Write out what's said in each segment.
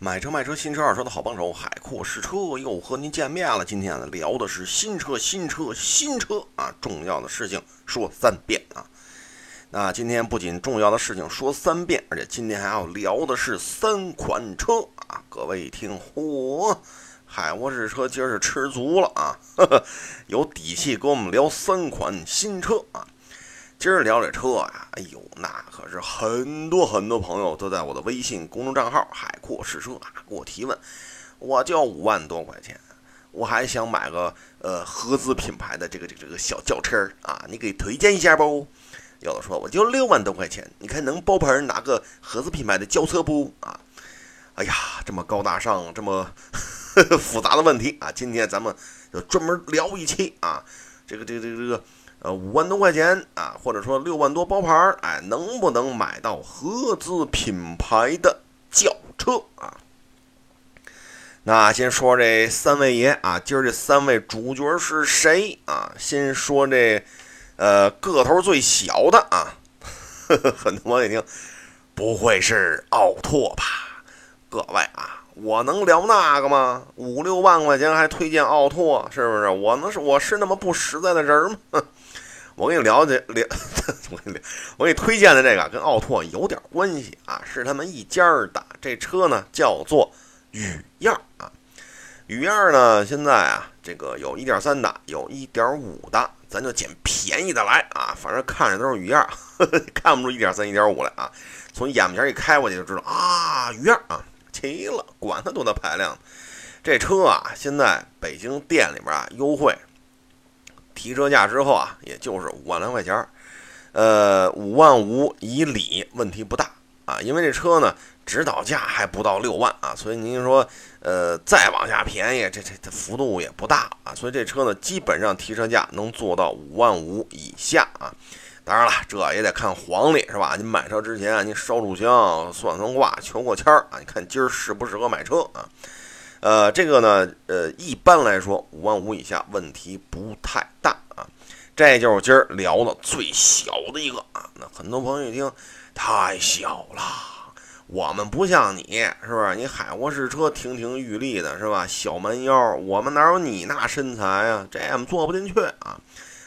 买车卖车，新车二手车的好帮手，海阔试车又和您见面了。今天呢，聊的是新车，新车，新车啊！重要的事情说三遍啊！那今天不仅重要的事情说三遍，而且今天还要聊的是三款车啊！各位一听，嚯，海阔试车今儿是吃足了啊！呵呵，有底气跟我们聊三款新车啊！今儿聊这车呀，哎呦，那可是很多很多朋友都在我的微信公众账号“海阔试车”啊给我提问。我就五万多块钱，我还想买个呃合资品牌的这个这个这个小轿车啊，你给推荐一下不？有的说我就六万多块钱，你看能包牌拿个合资品牌的轿车不？啊，哎呀，这么高大上，这么 复杂的问题啊，今天咱们就专门聊一期啊，这个这个这个这个。呃，五万多块钱啊，或者说六万多包牌儿，哎，能不能买到合资品牌的轿车啊？那先说这三位爷啊，今儿这三位主角是谁啊？先说这呃个头最小的啊，很多朋友一听，不会是奥拓吧？各位啊，我能聊那个吗？五六万块钱还推荐奥拓，是不是？我能是我是那么不实在的人吗？我给你了解了，我给你我给你推荐的这个跟奥拓有点关系啊，是他们一家的。这车呢叫做雨燕啊，雨燕呢现在啊这个有1.3的，有1.5的，咱就捡便宜的来啊，反正看着都是雨燕，看不出1.3、1.5来啊。从眼前一开过去就知道啊，雨燕啊，齐了，管它多大排量。这车啊，现在北京店里边啊优惠。提车价之后啊，也就是五万来块钱儿，呃，五万五以里问题不大啊，因为这车呢指导价还不到六万啊，所以您说，呃，再往下便宜，这这这幅度也不大啊，所以这车呢基本上提车价能做到五万五以下啊。当然了，这也得看黄历是吧？您买车之前啊您烧柱香、算算卦、求过签儿啊，你看今儿适不适合买车啊？呃，这个呢，呃，一般来说五万五以下问题不太大啊。这就是今儿聊的最小的一个啊。那很多朋友一听，太小了，我们不像你，是不是？你海沃士车亭亭玉立的，是吧？小蛮腰，我们哪有你那身材啊？这我们坐不进去啊。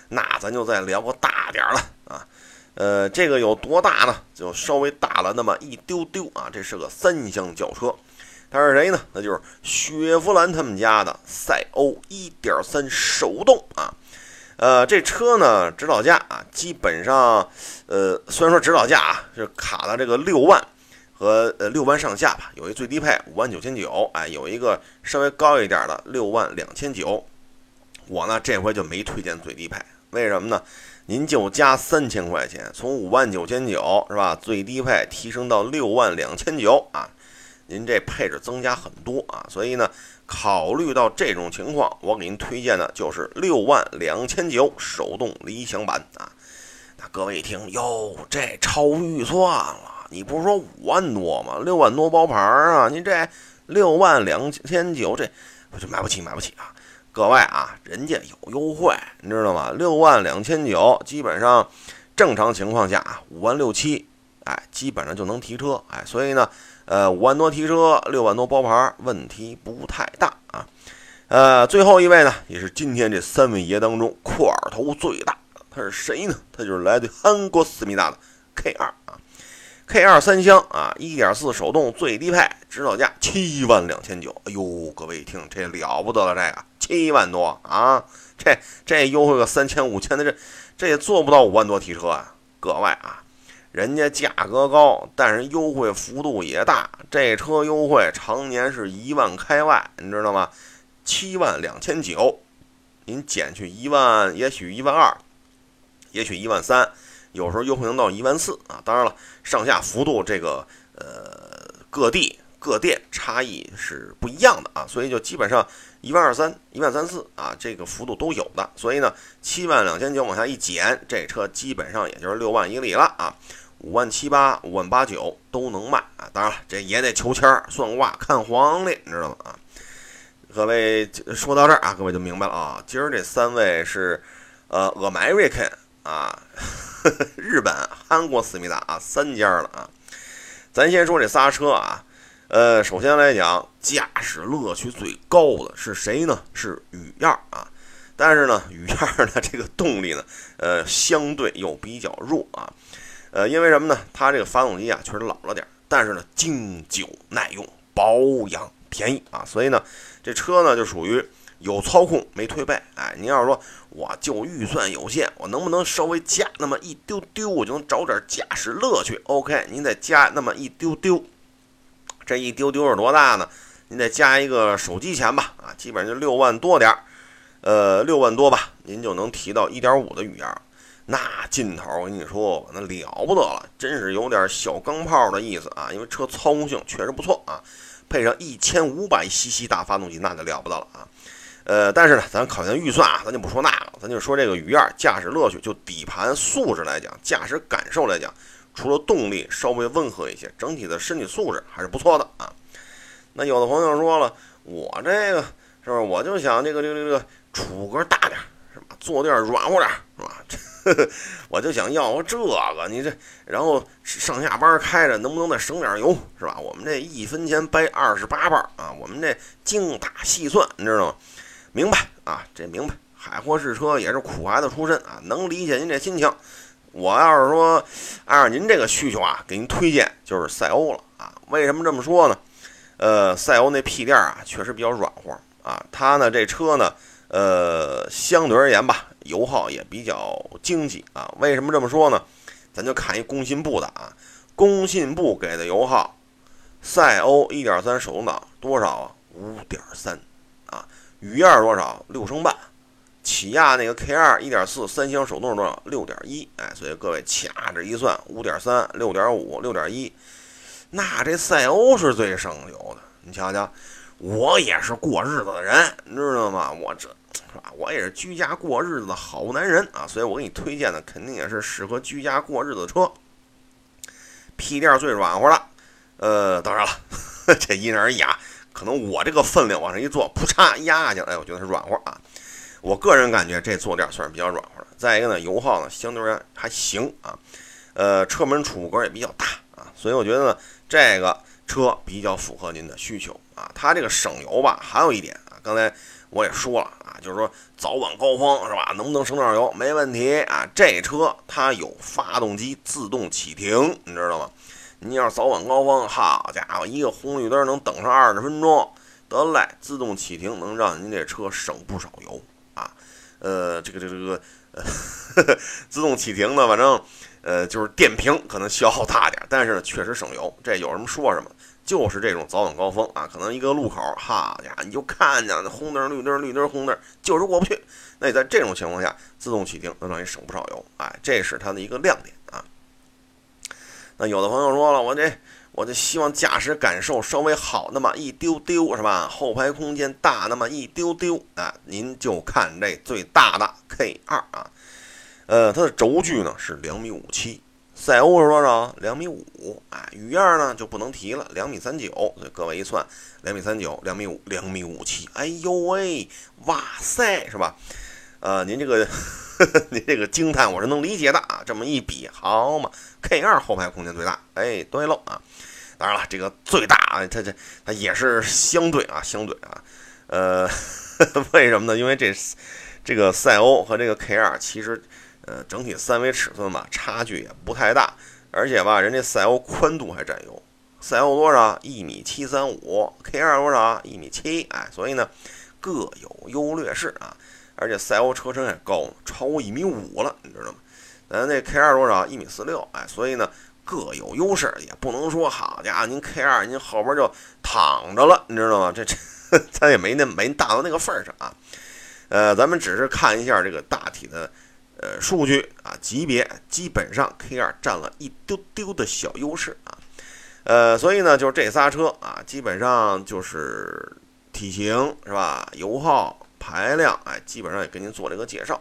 那咱就再聊个大点儿了啊。呃，这个有多大呢？就稍微大了那么一丢丢啊。这是个三厢轿车。它是谁呢？那就是雪佛兰他们家的赛欧1.3手动啊。呃，这车呢，指导价啊，基本上，呃，虽然说指导价啊是卡了这个六万和呃六万上下吧，有一最低配五万九千九，哎，有一个稍微高一点的六万两千九。我呢这回就没推荐最低配，为什么呢？您就加三千块钱，从五万九千九是吧？最低配提升到六万两千九啊。您这配置增加很多啊，所以呢，考虑到这种情况，我给您推荐的就是六万两千九手动理想版啊。那各位一听，哟，这超预算了，你不是说五万多吗？六万多包牌啊，您这六万两千九，这我就买不起，买不起啊。各位啊，人家有优惠，你知道吗？六万两千九，基本上正常情况下啊，五万六七，哎，基本上就能提车，哎，所以呢。呃，五万多提车，六万多包牌，问题不太大啊。呃，最后一位呢，也是今天这三位爷当中块头最大，他是谁呢？他就是来自韩国思密达的 K 二啊，K 二三厢啊，一点四手动最低配，指导价七万两千九。哎呦，各位一听这了不得了，这个七万多啊，这这优惠个三千五千的，这这也做不到五万多提车啊，各位啊。人家价格高，但是优惠幅度也大。这车优惠常年是一万开外，你知道吗？七万两千九，您减去一万，也许一万二，也许一万三，有时候优惠能到一万四啊。当然了，上下幅度这个呃各地各店差异是不一样的啊，所以就基本上一万二三、一万三四啊，这个幅度都有的。所以呢，七万两千九往下一减，这车基本上也就是六万一里了啊。五万七八、五万八九都能卖啊！当然了，这也得求签、算卦、看黄历，你知道吗？啊，各位说到这儿啊，各位就明白了啊。今儿这三位是呃，American 啊，日本、韩国思密达啊，三家了啊。咱先说这仨车啊，呃，首先来讲，驾驶乐趣最高的是谁呢？是雨燕啊。但是呢，雨燕的这个动力呢，呃，相对又比较弱啊。呃，因为什么呢？它这个发动机啊，确实老了点，但是呢，经久耐用，保养便宜啊。所以呢，这车呢就属于有操控没推背。哎，您要是说我就预算有限，我能不能稍微加那么一丢丢，我就能找点驾驶乐趣？OK，您再加那么一丢丢。这一丢丢是多大呢？您再加一个手机钱吧，啊，基本上就六万多点儿，呃，六万多吧，您就能提到一点五的雨燕，那劲头我跟你说，那了不得了，真是有点小钢炮的意思啊，因为车操控性确实不错啊，配上一千五百 cc 大发动机，那就了不得了啊，呃，但是呢，咱考验预算啊，咱就不说那个，咱就说这个雨燕驾驶乐趣，就底盘素质来讲，驾驶感受来讲。除了动力稍微温和一些，整体的身体素质还是不错的啊。那有的朋友说了，我这个是不是我就想这个这个这个储格大点，是吧？坐垫软和点，是吧？这 我就想要这个，你这然后上下班开着能不能再省点油，是吧？我们这一分钱掰二十八瓣啊，我们这精打细算，你知道吗？明白啊？这明白。海阔试车也是苦孩子出身啊，能理解您这心情。我要是说按照您这个需求啊，给您推荐就是赛欧了啊。为什么这么说呢？呃，赛欧那屁垫啊，确实比较软和啊。它呢这车呢，呃，相对而言吧，油耗也比较经济啊。为什么这么说呢？咱就看一工信部的啊，工信部给的油耗，赛欧1.3手动挡多少啊？5.3啊，雨燕多少？六升半。起亚那个 K 二一点四三厢手动是多少？六点一，哎，所以各位掐指一算，五点三、六点五、六点一，那这赛欧是最省油的。你瞧瞧，我也是过日子的人，你知道吗？我这是吧？我也是居家过日子的好男人啊，所以我给你推荐的肯定也是适合居家过日子的车。屁垫最软和了，呃，当然了，这因人而异啊，可能我这个分量往上一坐，噗嚓压下去，哎，我觉得是软和啊。我个人感觉这坐垫算是比较软和的。再一个呢，油耗呢相对而言还行啊，呃，车门储物格也比较大啊，所以我觉得呢这个车比较符合您的需求啊。它这个省油吧，还有一点啊，刚才我也说了啊，就是说早晚高峰是吧，能不能省点油？没问题啊。这车它有发动机自动启停，你知道吗？你要是早晚高峰，好家伙，一个红绿灯能等上二十分钟，得嘞，自动启停能让您这车省不少油。呃，这个这个这个，呃，自动启停呢，反正，呃，就是电瓶可能消耗大点，但是呢，确实省油。这有什么说什么，就是这种早晚高峰啊，可能一个路口，哈家伙，你就看见红灯绿灯绿灯红灯，就是过不去。那你在这种情况下，自动启停能让你省不少油，哎，这是它的一个亮点啊。那有的朋友说了，我这。我就希望驾驶感受稍微好那么一丢丢，是吧？后排空间大那么一丢丢啊！您就看这最大的 K 二啊，呃，它的轴距呢是两米五七，赛欧是多少？两米五，哎，雨燕呢就不能提了，两米三九。所以各位一算，两米三九，两米五，两米五七，哎呦喂，哇塞，是吧？呃，您这个，您这个惊叹我是能理解的啊。这么一比，好嘛，K 二后排空间最大，哎，对喽啊。当然了，这个最大啊，它这它也是相对啊，相对啊，呃，为什么呢？因为这这个赛欧和这个 K 二其实呃整体三维尺寸吧差距也不太大，而且吧人家赛欧宽度还占优，赛欧多少？一米七三五，K 二多少？一米七，哎，所以呢各有优劣势啊。而且赛欧车身还高，超过一米五了，你知道吗？咱那 K 二多少？一米四六，哎，所以呢。各有优势，也不能说好家伙，您 K 二您后边就躺着了，你知道吗？这这 咱也没那没大到那个份儿上啊。呃，咱们只是看一下这个大体的呃数据啊，级别基本上 K 二占了一丢丢的小优势啊。呃，所以呢，就是这仨车啊，基本上就是体型是吧，油耗、排量，哎，基本上也给您做了一个介绍。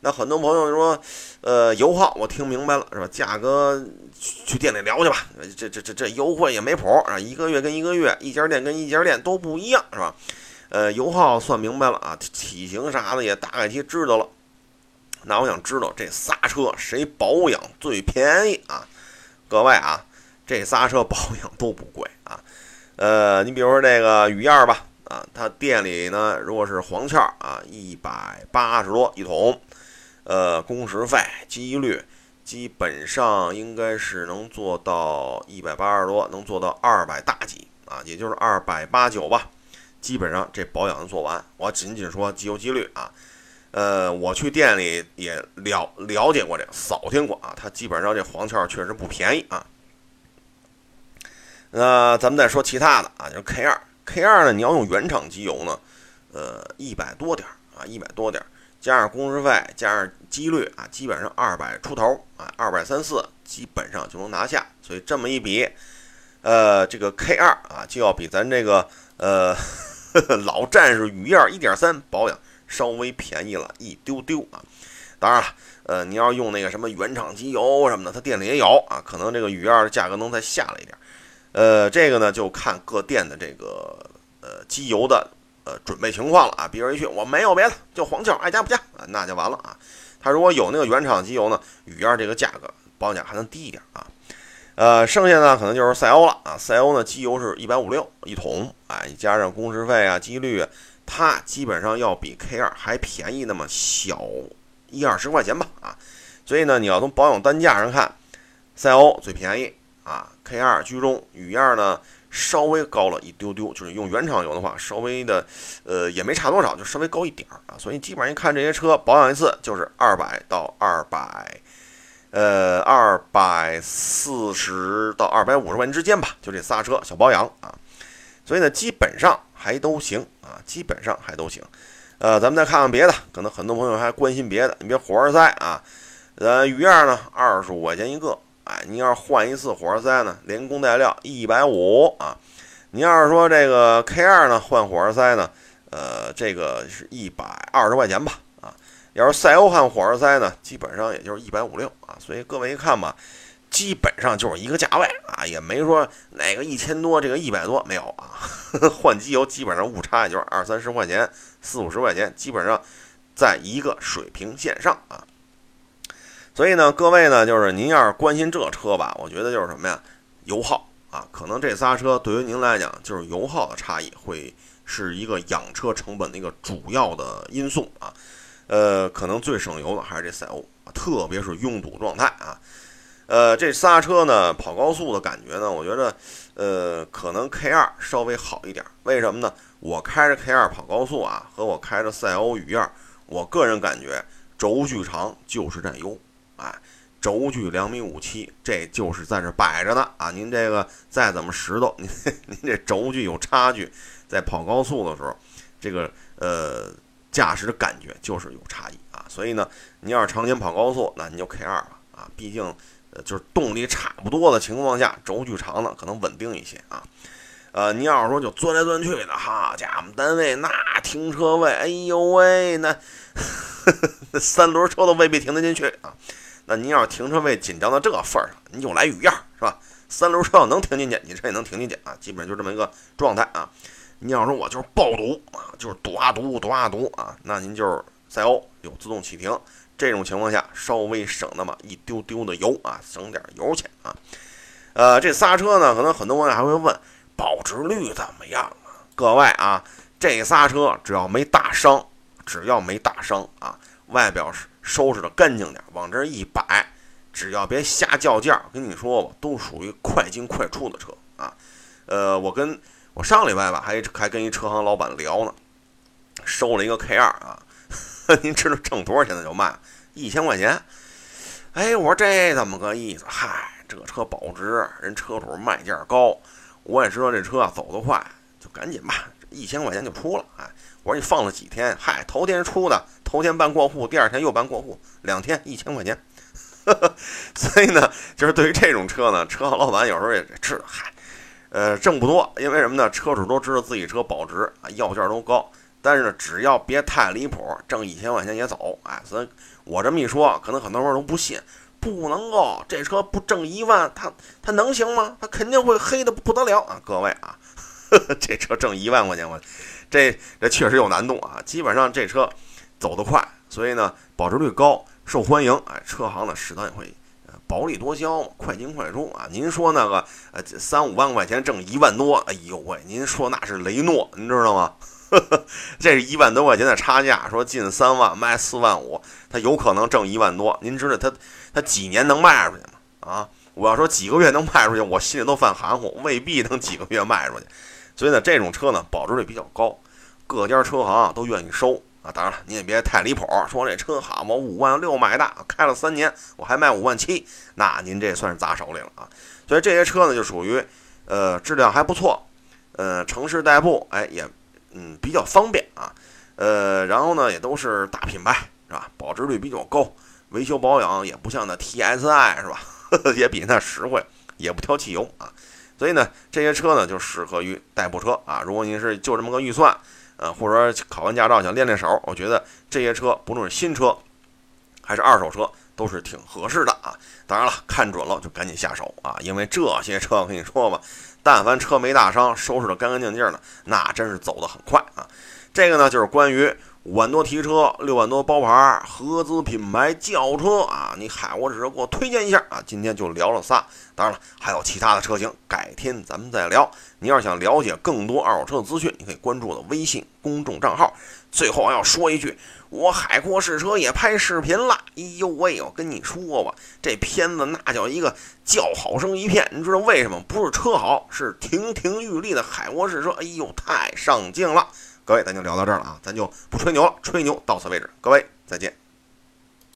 那很多朋友说，呃，油耗我听明白了是吧？价格去店里聊去吧。这这这这优惠也没谱啊，一个月跟一个月，一家店跟一家店都不一样是吧？呃，油耗算明白了啊，体型啥的也大概其知道了。那我想知道这仨车谁保养最便宜啊？各位啊，这仨车保养都不贵啊。呃，你比如说这个雨燕吧，啊，它店里呢，如果是黄壳啊，一百八十多一桶，呃，工时费、机率基本上应该是能做到一百八十多，能做到二百大几啊，也就是二百八九吧，基本上这保养做完。我仅仅说机油机滤啊，呃，我去店里也了了解过这个，扫听过啊，它基本上这黄壳确实不便宜啊。那咱们再说其他的啊，就是 K 二，K 二呢，你要用原厂机油呢，呃，一百多点儿啊，一百多点儿，加上工时费，加上机率啊，基本上二百出头啊，二百三四基本上就能拿下。所以这么一比，呃，这个 K 二啊，就要比咱这个呃 老战士雨燕一点三保养稍微便宜了一丢丢啊。当然了，呃，你要用那个什么原厂机油什么的，它店里也有啊，可能这个雨燕的价格能再下来一点。呃，这个呢就看各店的这个呃机油的呃准备情况了啊。比如一去我没有别的，就黄壳，爱加不加啊，那就完了啊。他如果有那个原厂机油呢，雨燕这个价格保养价还能低一点啊。呃，剩下呢可能就是赛欧了啊。赛欧呢机油是一百五六一桶，哎，加上工时费啊、机滤，它基本上要比 K 二还便宜那么小一二十块钱吧啊。所以呢，你要从保养单价上看，赛欧最便宜。啊，K 二居中，雨燕呢稍微高了一丢丢，就是用原厂油的话，稍微的，呃，也没差多少，就稍微高一点儿啊。所以基本上一看这些车保养一次就是二百到二百，呃，二百四十到二百五十万之间吧，就这仨车小保养啊。所以呢，基本上还都行啊，基本上还都行。呃，咱们再看看别的，可能很多朋友还关心别的，你别火花塞啊，呃，雨燕呢二十五块钱一个。哎，你要是换一次火花塞呢，连工带料一百五啊。你要是说这个 K 二呢，换火花塞呢，呃，这个是一百二十块钱吧啊。要是赛欧换火花塞呢，基本上也就是一百五六啊。所以各位一看吧，基本上就是一个价位啊，也没说哪个一千多，这个一百多没有啊。换机油基本上误差也就是二三十块钱，四五十块钱，基本上在一个水平线上啊。所以呢，各位呢，就是您要是关心这车吧，我觉得就是什么呀，油耗啊，可能这仨车对于您来讲，就是油耗的差异会是一个养车成本的一个主要的因素啊。呃，可能最省油的还是这赛欧，特别是拥堵状态啊。呃，这仨车呢，跑高速的感觉呢，我觉得，呃，可能 K 二稍微好一点。为什么呢？我开着 K 二跑高速啊，和我开着赛欧雨燕，我个人感觉轴距长就是占优。哎，轴距两米五七，这就是在这摆着呢啊！您这个再怎么石头，您您这轴距有差距，在跑高速的时候，这个呃驾驶的感觉就是有差异啊。所以呢，您要是常年跑高速，那您就 K 二吧啊，毕竟呃就是动力差不多的情况下，轴距长的可能稳定一些啊。呃，您要是说就钻来钻去的，哈家伙们，单位那停车位，哎呦喂，那 三轮车都未必停得进去啊。那您要是停车位紧张到这份儿上，您就来雨燕是吧？三轮车要能停进去，你这也能停进去啊，基本上就这么一个状态啊。你要说我就是爆堵啊，就是堵啊堵堵啊堵啊，那您就是赛欧有自动启停，这种情况下稍微省那么一丢丢的油啊，省点油钱啊。呃，这仨车呢，可能很多网友还会问保值率怎么样啊？各位啊，这仨车只要没大伤，只要没大伤啊，外表是。收拾的干净点，往这一摆，只要别瞎叫价，跟你说吧，都属于快进快出的车啊。呃，我跟我上礼拜吧，还还跟一车行老板聊呢，收了一个 K 二啊，您知道挣多少钱的就卖，一千块钱。哎，我说这怎么个意思？嗨，这车保值，人车主卖价高，我也知道这车啊走得快，就赶紧吧，一千块钱就出了。哎，我说你放了几天？嗨，头天出的。头天办过户，第二天又办过户，两天一千块钱，所以呢，就是对于这种车呢，车行老板有时候也知道，嗨，呃，挣不多，因为什么呢？车主都知道自己车保值啊，要价都高，但是，只要别太离谱，挣一千块钱也走，哎，所以我这么一说，可能很多人都不信，不能够，这车不挣一万，他他能行吗？他肯定会黑的不得了啊！各位啊，这车挣一万块钱，我这这确实有难度啊，基本上这车。走得快，所以呢保值率高，受欢迎。哎，车行呢适当也会呃薄利多销，快进快出啊！您说那个呃三五万块钱挣一万多，哎呦喂，您说那是雷诺，您知道吗？这是一万多块钱的差价，说进三万卖四万五，他有可能挣一万多。您知道他他几年能卖出去吗？啊，我要说几个月能卖出去，我心里都犯含糊，未必能几个月卖出去。所以呢，这种车呢保值率比较高，各家车行都愿意收。啊，当然了，你也别太离谱，说这车好我五万六买的，开了三年，我还卖五万七，那您这算是砸手里了啊。所以这些车呢，就属于，呃，质量还不错，呃，城市代步，哎，也，嗯，比较方便啊，呃，然后呢，也都是大品牌，是吧？保值率比较高，维修保养也不像那 TSI 是吧？也比那实惠，也不挑汽油啊。所以呢，这些车呢，就适合于代步车啊。如果您是就这么个预算。呃，或者说考完驾照想练练手，我觉得这些车不论是新车还是二手车，都是挺合适的啊。当然了，看准了就赶紧下手啊，因为这些车我跟你说吧，但凡车没大伤，收拾的干干净净的，那真是走得很快啊。这个呢，就是关于。五万多提车，六万多包牌，合资品牌轿车啊！你海沃士车给我推荐一下啊！今天就聊了仨，当然了，还有其他的车型，改天咱们再聊。你要是想了解更多二手车的资讯，你可以关注我的微信公众账号。最后要说一句，我海阔试车也拍视频了。哎呦喂，我跟你说吧，这片子那叫一个叫好声一片。你知道为什么？不是车好，是亭亭玉立的海沃试车。哎呦，太上镜了。各位，咱就聊到这儿了啊，咱就不吹牛了，吹牛到此为止。各位，再见。